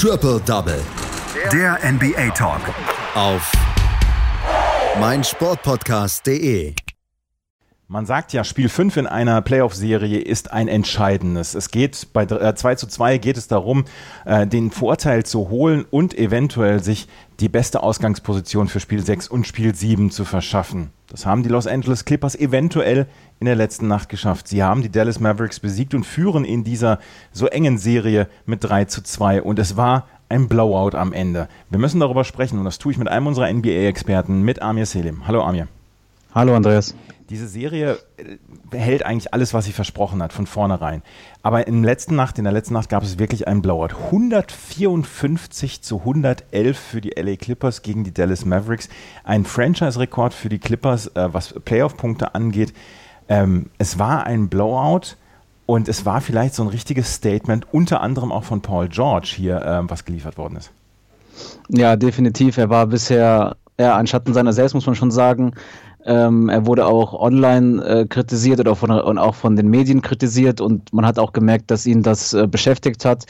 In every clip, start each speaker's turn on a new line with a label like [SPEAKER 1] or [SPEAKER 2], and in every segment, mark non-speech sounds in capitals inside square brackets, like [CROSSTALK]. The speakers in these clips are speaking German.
[SPEAKER 1] Triple Double.
[SPEAKER 2] Der NBA Talk.
[SPEAKER 1] Auf meinsportpodcast.de.
[SPEAKER 3] Man sagt ja, Spiel 5 in einer Playoff-Serie ist ein entscheidendes. Es geht bei 2 äh, zu 2 geht es darum, äh, den Vorteil zu holen und eventuell sich die beste Ausgangsposition für Spiel 6 und Spiel 7 zu verschaffen. Das haben die Los Angeles Clippers eventuell in der letzten Nacht geschafft. Sie haben die Dallas Mavericks besiegt und führen in dieser so engen Serie mit 3 zu 2. Und es war ein Blowout am Ende. Wir müssen darüber sprechen und das tue ich mit einem unserer NBA-Experten, mit Amir Selim. Hallo Amir.
[SPEAKER 4] Hallo Andreas.
[SPEAKER 3] Diese Serie äh, hält eigentlich alles, was sie versprochen hat, von vornherein. Aber in der letzten Nacht, in der letzten Nacht gab es wirklich einen Blowout. 154 zu 111 für die LA Clippers gegen die Dallas Mavericks. Ein Franchise-Rekord für die Clippers, äh, was Playoff-Punkte angeht. Ähm, es war ein Blowout und es war vielleicht so ein richtiges Statement, unter anderem auch von Paul George hier, ähm, was geliefert worden ist.
[SPEAKER 4] Ja, definitiv. Er war bisher ja, ein Schatten seiner selbst, muss man schon sagen. Ähm, er wurde auch online äh, kritisiert oder von, und auch von den Medien kritisiert und man hat auch gemerkt, dass ihn das äh, beschäftigt hat.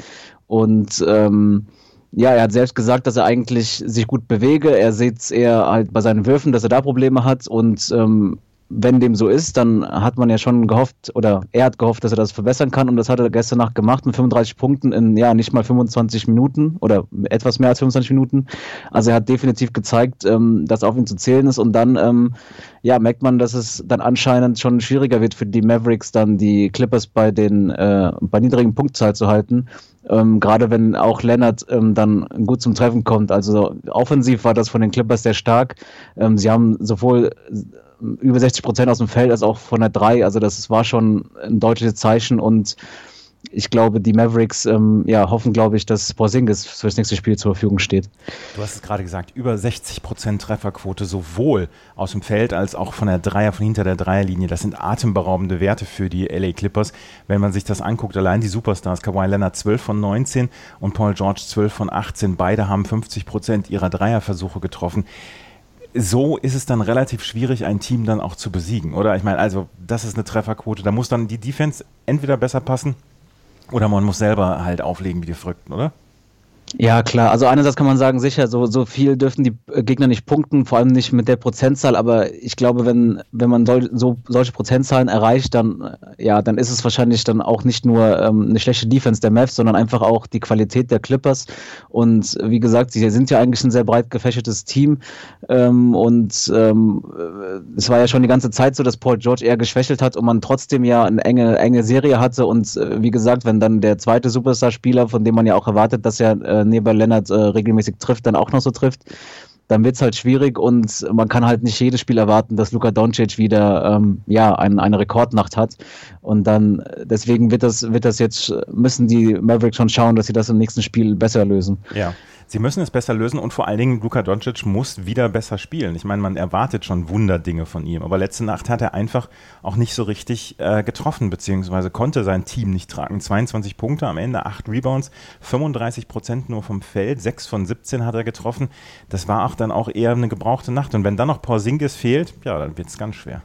[SPEAKER 4] Und ähm, ja, er hat selbst gesagt, dass er eigentlich sich gut bewege. Er sieht es eher halt bei seinen Würfen, dass er da Probleme hat und ähm, wenn dem so ist, dann hat man ja schon gehofft, oder er hat gehofft, dass er das verbessern kann und das hat er gestern Nacht gemacht mit 35 Punkten in, ja, nicht mal 25 Minuten oder etwas mehr als 25 Minuten. Also er hat definitiv gezeigt, ähm, dass auf ihn zu zählen ist und dann, ähm, ja, merkt man, dass es dann anscheinend schon schwieriger wird für die Mavericks, dann die Clippers bei den, äh, bei niedrigen Punktzahl zu halten. Ähm, gerade wenn auch Leonard ähm, dann gut zum Treffen kommt. Also offensiv war das von den Clippers sehr stark. Ähm, sie haben sowohl über 60 Prozent aus dem Feld als auch von der 3. Also das war schon ein deutliches Zeichen und ich glaube, die Mavericks ähm, ja, hoffen, glaube ich, dass Porzingis für das nächste Spiel zur Verfügung steht.
[SPEAKER 3] Du hast es gerade gesagt, über 60 Prozent Trefferquote, sowohl aus dem Feld als auch von der Dreier, von hinter der Dreierlinie. Das sind atemberaubende Werte für die LA Clippers. Wenn man sich das anguckt, allein die Superstars, Kawhi Leonard 12 von 19 und Paul George 12 von 18, beide haben 50 Prozent ihrer Dreierversuche getroffen so ist es dann relativ schwierig, ein Team dann auch zu besiegen, oder? Ich meine, also das ist eine Trefferquote. Da muss dann die Defense entweder besser passen oder man muss selber halt auflegen wie die Verrückten, oder?
[SPEAKER 4] Ja, klar. Also einerseits kann man sagen, sicher, so, so viel dürfen die Gegner nicht punkten, vor allem nicht mit der Prozentzahl, aber ich glaube, wenn, wenn man sol so solche Prozentzahlen erreicht, dann, ja, dann ist es wahrscheinlich dann auch nicht nur ähm, eine schlechte Defense der Mavs, sondern einfach auch die Qualität der Clippers. Und wie gesagt, sie sind ja eigentlich ein sehr breit gefächertes Team. Ähm, und ähm, es war ja schon die ganze Zeit so, dass Paul George eher geschwächelt hat und man trotzdem ja eine enge, enge Serie hatte. Und äh, wie gesagt, wenn dann der zweite Superstar-Spieler, von dem man ja auch erwartet, dass er äh, neben Lennart äh, regelmäßig trifft, dann auch noch so trifft, dann wird es halt schwierig und man kann halt nicht jedes Spiel erwarten, dass Luka Doncic wieder ähm, ja, ein, eine Rekordnacht hat. Und dann deswegen wird das, wird das jetzt, müssen die Mavericks schon schauen, dass sie das im nächsten Spiel besser lösen.
[SPEAKER 3] Ja. Sie müssen es besser lösen und vor allen Dingen Luka Doncic muss wieder besser spielen. Ich meine, man erwartet schon Wunderdinge von ihm, aber letzte Nacht hat er einfach auch nicht so richtig äh, getroffen, beziehungsweise konnte sein Team nicht tragen. 22 Punkte am Ende, 8 Rebounds, 35 Prozent nur vom Feld, 6 von 17 hat er getroffen. Das war auch dann auch eher eine gebrauchte Nacht. Und wenn dann noch Porzingis fehlt, ja, dann wird es ganz schwer.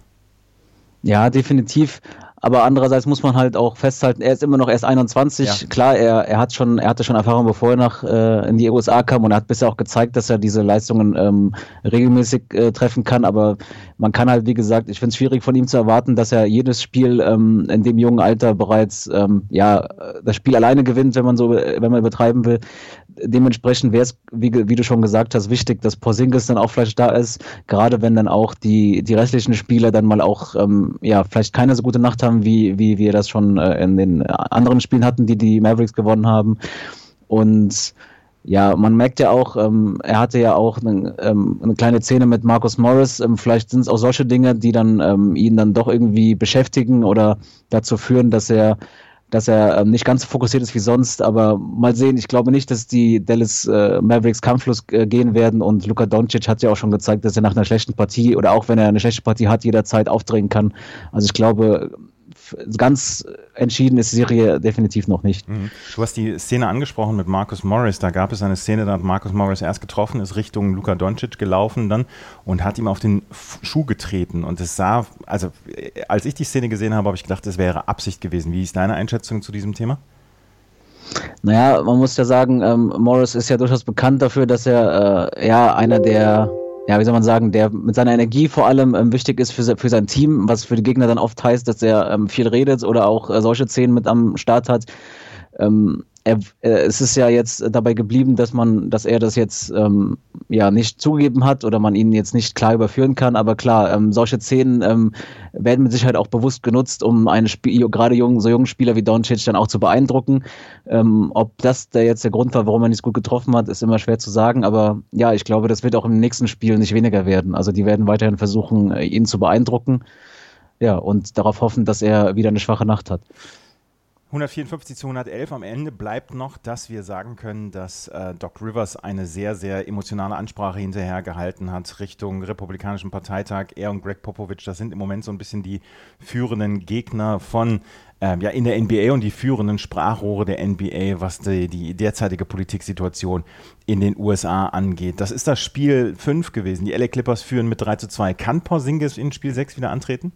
[SPEAKER 4] Ja, definitiv. Aber andererseits muss man halt auch festhalten, er ist immer noch erst 21. Ja. Klar, er, er hat schon, er hatte schon Erfahrung, bevor er nach äh, in die USA kam und er hat bisher auch gezeigt, dass er diese Leistungen ähm, regelmäßig äh, treffen kann. Aber man kann halt, wie gesagt, ich finde es schwierig von ihm zu erwarten, dass er jedes Spiel ähm, in dem jungen Alter bereits ähm, ja das Spiel alleine gewinnt, wenn man so, wenn man übertreiben will dementsprechend wäre es, wie, wie, du schon gesagt hast, wichtig, dass Porzingis dann auch vielleicht da ist, gerade wenn dann auch die, die restlichen Spieler dann mal auch, ähm, ja, vielleicht keine so gute Nacht haben, wie, wie wir das schon äh, in den anderen Spielen hatten, die die Mavericks gewonnen haben. Und ja, man merkt ja auch, ähm, er hatte ja auch eine, ähm, eine kleine Szene mit Marcus Morris. Ähm, vielleicht sind es auch solche Dinge, die dann ähm, ihn dann doch irgendwie beschäftigen oder dazu führen, dass er dass er ähm, nicht ganz so fokussiert ist wie sonst, aber mal sehen, ich glaube nicht, dass die Dallas äh, Mavericks kampflos äh, gehen werden und Luka Doncic hat ja auch schon gezeigt, dass er nach einer schlechten Partie oder auch wenn er eine schlechte Partie hat, jederzeit aufdrehen kann. Also ich glaube, ganz entschieden ist die Serie definitiv noch nicht.
[SPEAKER 3] Mhm. Du hast die Szene angesprochen mit Marcus Morris. Da gab es eine Szene, da hat Marcus Morris erst getroffen, ist Richtung Luka Doncic gelaufen dann und hat ihm auf den Schuh getreten. Und es sah, also als ich die Szene gesehen habe, habe ich gedacht, es wäre Absicht gewesen. Wie ist deine Einschätzung zu diesem Thema?
[SPEAKER 4] Naja, man muss ja sagen, ähm, Morris ist ja durchaus bekannt dafür, dass er äh, ja einer der, ja, wie soll man sagen, der mit seiner Energie vor allem ähm, wichtig ist für, für sein Team, was für die Gegner dann oft heißt, dass er ähm, viel redet oder auch äh, solche Szenen mit am Start hat. Ähm, er, äh, es ist ja jetzt dabei geblieben, dass man, dass er das jetzt ähm, ja nicht zugegeben hat oder man ihn jetzt nicht klar überführen kann. Aber klar, ähm, solche Szenen ähm, werden mit Sicherheit auch bewusst genutzt, um einen Spiel, gerade jungen, so jungen Spieler wie Doncic dann auch zu beeindrucken. Ähm, ob das der jetzt der Grund war, warum er nicht gut getroffen hat, ist immer schwer zu sagen. Aber ja, ich glaube, das wird auch im nächsten Spiel nicht weniger werden. Also die werden weiterhin versuchen, äh, ihn zu beeindrucken. Ja, und darauf hoffen, dass er wieder eine schwache Nacht hat.
[SPEAKER 3] 154 zu 111 am Ende bleibt noch, dass wir sagen können, dass äh, Doc Rivers eine sehr, sehr emotionale Ansprache hinterher gehalten hat Richtung Republikanischen Parteitag. Er und Greg Popovich, das sind im Moment so ein bisschen die führenden Gegner von ähm, ja, in der NBA und die führenden Sprachrohre der NBA, was die, die derzeitige Politiksituation in den USA angeht. Das ist das Spiel 5 gewesen. Die LA Clippers führen mit 3 zu 2. Kann Porzingis in Spiel 6 wieder antreten?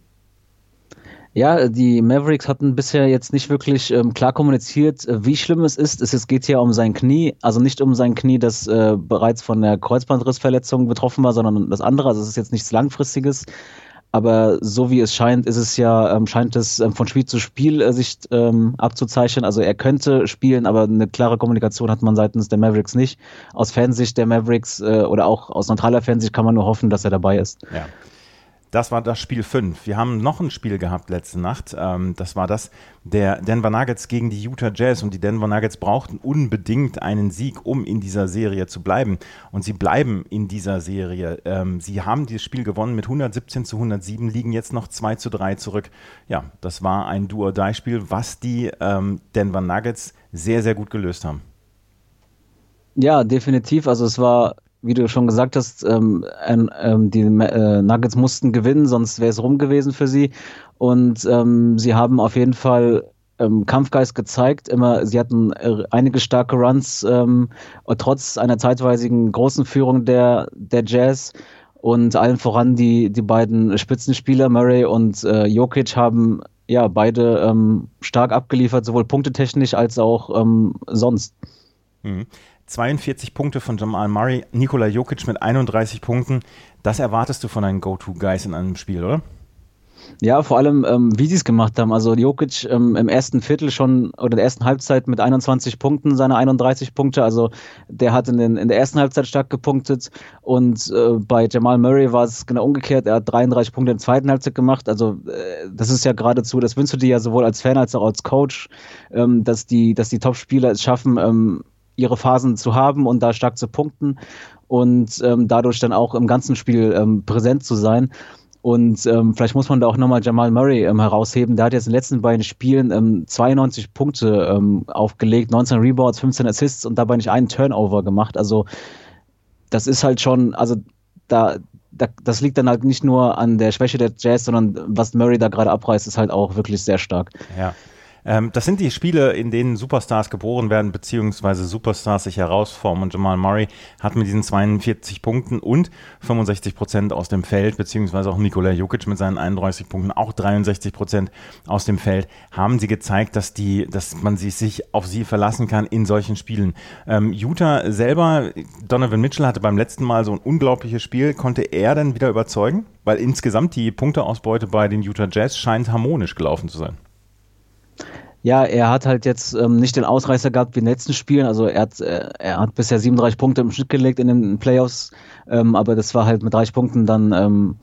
[SPEAKER 4] Ja, die Mavericks hatten bisher jetzt nicht wirklich ähm, klar kommuniziert, äh, wie schlimm es ist. Es, geht hier um sein Knie, also nicht um sein Knie, das äh, bereits von der Kreuzbandrissverletzung betroffen war, sondern das andere. Also es ist jetzt nichts Langfristiges. Aber so wie es scheint, ist es ja, ähm, scheint es ähm, von Spiel zu Spiel äh, sich ähm, abzuzeichnen. Also er könnte spielen, aber eine klare Kommunikation hat man seitens der Mavericks nicht. Aus Fansicht der Mavericks äh, oder auch aus neutraler Fansicht kann man nur hoffen, dass er dabei ist.
[SPEAKER 3] Ja. Das war das Spiel 5. Wir haben noch ein Spiel gehabt letzte Nacht. Ähm, das war das der Denver Nuggets gegen die Utah Jazz. Und die Denver Nuggets brauchten unbedingt einen Sieg, um in dieser Serie zu bleiben. Und sie bleiben in dieser Serie. Ähm, sie haben dieses Spiel gewonnen mit 117 zu 107, liegen jetzt noch 2 zu 3 zurück. Ja, das war ein Duo-Die-Spiel, was die ähm, Denver Nuggets sehr, sehr gut gelöst haben.
[SPEAKER 4] Ja, definitiv. Also es war wie du schon gesagt hast, ähm, ähm, die äh, Nuggets mussten gewinnen, sonst wäre es rum gewesen für sie. Und ähm, sie haben auf jeden Fall ähm, Kampfgeist gezeigt. Immer, sie hatten äh, einige starke Runs, ähm, trotz einer zeitweisigen großen Führung der, der Jazz. Und allen voran die, die beiden Spitzenspieler, Murray und äh, Jokic, haben ja beide ähm, stark abgeliefert, sowohl punktetechnisch als auch sonst.
[SPEAKER 3] Mhm. 42 Punkte von Jamal Murray, Nikola Jokic mit 31 Punkten. Das erwartest du von deinen Go-To-Guys in einem Spiel, oder?
[SPEAKER 4] Ja, vor allem, ähm, wie sie es gemacht haben. Also Jokic ähm, im ersten Viertel schon oder der ersten Halbzeit mit 21 Punkten, seine 31 Punkte. Also der hat in, den, in der ersten Halbzeit stark gepunktet. Und äh, bei Jamal Murray war es genau umgekehrt. Er hat 33 Punkte der zweiten Halbzeit gemacht. Also äh, das ist ja geradezu, das wünschst du dir ja sowohl als Fan als auch als Coach, ähm, dass die, dass die Top-Spieler es schaffen, ähm, ihre Phasen zu haben und da stark zu punkten und ähm, dadurch dann auch im ganzen Spiel ähm, präsent zu sein. Und ähm, vielleicht muss man da auch nochmal Jamal Murray ähm, herausheben. Der hat jetzt in den letzten beiden Spielen ähm, 92 Punkte ähm, aufgelegt, 19 Rebounds, 15 Assists und dabei nicht einen Turnover gemacht. Also das ist halt schon, also da, da, das liegt dann halt nicht nur an der Schwäche der Jazz, sondern was Murray da gerade abreißt, ist halt auch wirklich sehr stark.
[SPEAKER 3] Ja. Ähm, das sind die Spiele, in denen Superstars geboren werden, beziehungsweise Superstars sich herausformen. Und Jamal Murray hat mit diesen 42 Punkten und 65 Prozent aus dem Feld, beziehungsweise auch Nikola Jokic mit seinen 31 Punkten, auch 63 Prozent aus dem Feld, haben sie gezeigt, dass, die, dass man sich auf sie verlassen kann in solchen Spielen. Ähm, Utah selber, Donovan Mitchell hatte beim letzten Mal so ein unglaubliches Spiel. Konnte er denn wieder überzeugen? Weil insgesamt die Punkteausbeute bei den Utah Jazz scheint harmonisch gelaufen zu sein.
[SPEAKER 4] Ja, er hat halt jetzt ähm, nicht den Ausreißer gehabt wie in den letzten Spielen. Also er hat, äh, er hat bisher 37 Punkte im Schnitt gelegt in den Playoffs, ähm, aber das war halt mit 30 Punkten dann ähm,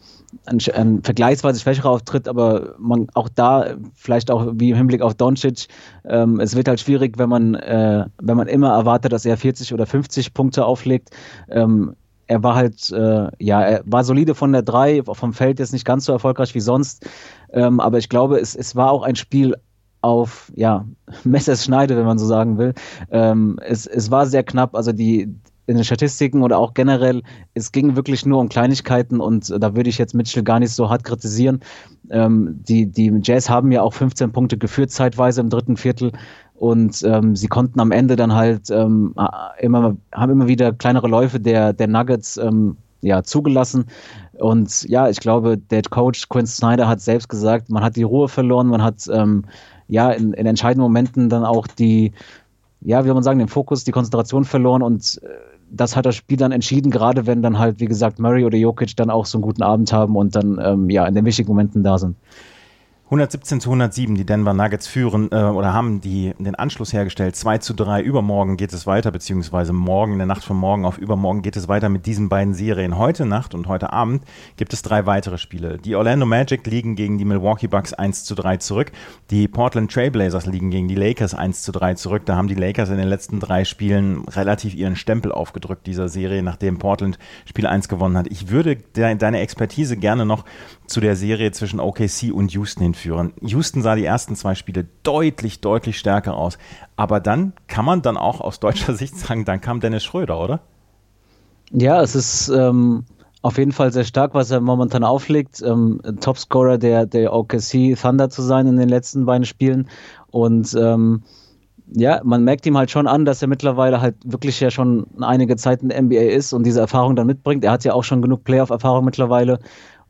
[SPEAKER 4] ein, ein vergleichsweise schwächerer Auftritt, aber man auch da, vielleicht auch wie im Hinblick auf Doncic, ähm, es wird halt schwierig, wenn man, äh, wenn man immer erwartet, dass er 40 oder 50 Punkte auflegt. Ähm, er war halt, äh, ja, er war solide von der 3, vom Feld jetzt nicht ganz so erfolgreich wie sonst. Ähm, aber ich glaube, es, es war auch ein Spiel auf ja, [LAUGHS] Messerschneide, wenn man so sagen will. Ähm, es, es war sehr knapp, also die in den Statistiken oder auch generell, es ging wirklich nur um Kleinigkeiten und da würde ich jetzt Mitchell gar nicht so hart kritisieren. Ähm, die, die Jazz haben ja auch 15 Punkte geführt zeitweise im dritten Viertel und ähm, sie konnten am Ende dann halt ähm, immer, haben immer wieder kleinere Läufe der, der Nuggets ähm, ja, zugelassen. Und ja, ich glaube, der Coach Quinn Snyder hat selbst gesagt, man hat die Ruhe verloren, man hat ähm, ja in, in entscheidenden Momenten dann auch die ja, wie soll man sagen, den Fokus, die Konzentration verloren und äh, das hat das Spiel dann entschieden, gerade wenn dann halt, wie gesagt, Murray oder Jokic dann auch so einen guten Abend haben und dann ähm, ja in den wichtigen Momenten da sind.
[SPEAKER 3] 117 zu 107, die Denver Nuggets führen äh, oder haben die, den Anschluss hergestellt. 2 zu 3, übermorgen geht es weiter, beziehungsweise morgen, in der Nacht von morgen auf übermorgen geht es weiter mit diesen beiden Serien. Heute Nacht und heute Abend gibt es drei weitere Spiele. Die Orlando Magic liegen gegen die Milwaukee Bucks 1 zu 3 zurück. Die Portland Trailblazers liegen gegen die Lakers 1 zu 3 zurück. Da haben die Lakers in den letzten drei Spielen relativ ihren Stempel aufgedrückt dieser Serie, nachdem Portland Spiel 1 gewonnen hat. Ich würde de deine Expertise gerne noch zu der Serie zwischen OKC und Houston hinführen. Houston sah die ersten zwei Spiele deutlich, deutlich stärker aus. Aber dann kann man dann auch aus deutscher [LAUGHS] Sicht sagen, dann kam Dennis Schröder, oder?
[SPEAKER 4] Ja, es ist ähm, auf jeden Fall sehr stark, was er momentan auflegt. Ähm, Topscorer der, der OKC Thunder zu sein in den letzten beiden Spielen. Und ähm, ja, man merkt ihm halt schon an, dass er mittlerweile halt wirklich ja schon einige Zeit in der NBA ist und diese Erfahrung dann mitbringt. Er hat ja auch schon genug Playoff-Erfahrung mittlerweile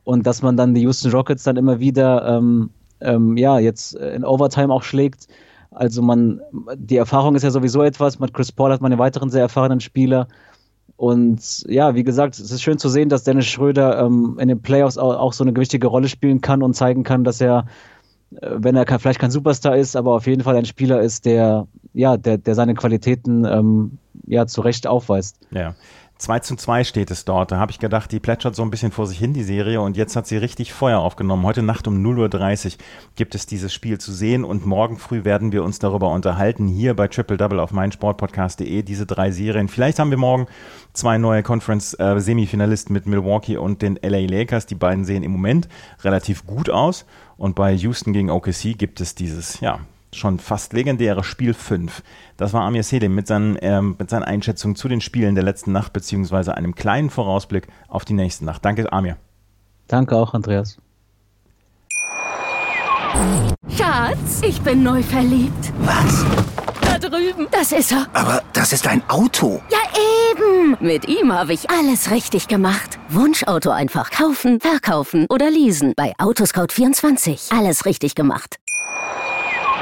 [SPEAKER 4] und dass man dann die Houston Rockets dann immer wieder ähm, ähm, ja jetzt in Overtime auch schlägt. Also man, die Erfahrung ist ja sowieso etwas. Mit Chris Paul hat man einen weiteren sehr erfahrenen Spieler. Und ja, wie gesagt, es ist schön zu sehen, dass Dennis Schröder ähm, in den Playoffs auch, auch, so eine gewichtige Rolle spielen kann und zeigen kann, dass er, äh, wenn er kein, vielleicht kein Superstar ist, aber auf jeden Fall ein Spieler ist, der ja, der, der seine Qualitäten ähm, ja zu Recht aufweist.
[SPEAKER 3] Ja. 2 zu 2 steht es dort. Da habe ich gedacht, die plätschert so ein bisschen vor sich hin, die Serie, und jetzt hat sie richtig Feuer aufgenommen. Heute Nacht um 0.30 Uhr gibt es dieses Spiel zu sehen und morgen früh werden wir uns darüber unterhalten, hier bei Triple Double auf meinsportpodcast.de, diese drei Serien. Vielleicht haben wir morgen zwei neue Conference-Semifinalisten mit Milwaukee und den LA Lakers. Die beiden sehen im Moment relativ gut aus. Und bei Houston gegen OKC gibt es dieses, ja, schon fast legendäre Spiel 5. Das war Amir Selim mit seinen, ähm, mit seinen Einschätzungen zu den Spielen der letzten Nacht, beziehungsweise einem kleinen Vorausblick auf die nächste Nacht. Danke, Amir.
[SPEAKER 4] Danke auch, Andreas.
[SPEAKER 5] Schatz, ich bin neu verliebt.
[SPEAKER 6] Was?
[SPEAKER 5] Da drüben. Das ist er.
[SPEAKER 6] Aber das ist ein Auto.
[SPEAKER 5] Ja, eben. Mit ihm habe ich alles richtig gemacht. Wunschauto einfach kaufen, verkaufen oder leasen. Bei Autoscout24. Alles richtig gemacht.